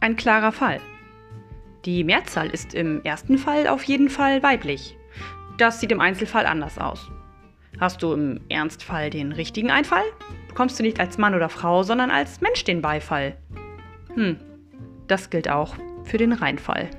ein klarer Fall. Die Mehrzahl ist im ersten Fall auf jeden Fall weiblich. Das sieht im Einzelfall anders aus. Hast du im Ernstfall den richtigen Einfall, bekommst du nicht als Mann oder Frau, sondern als Mensch den Beifall. Hm, das gilt auch für den Reinfall.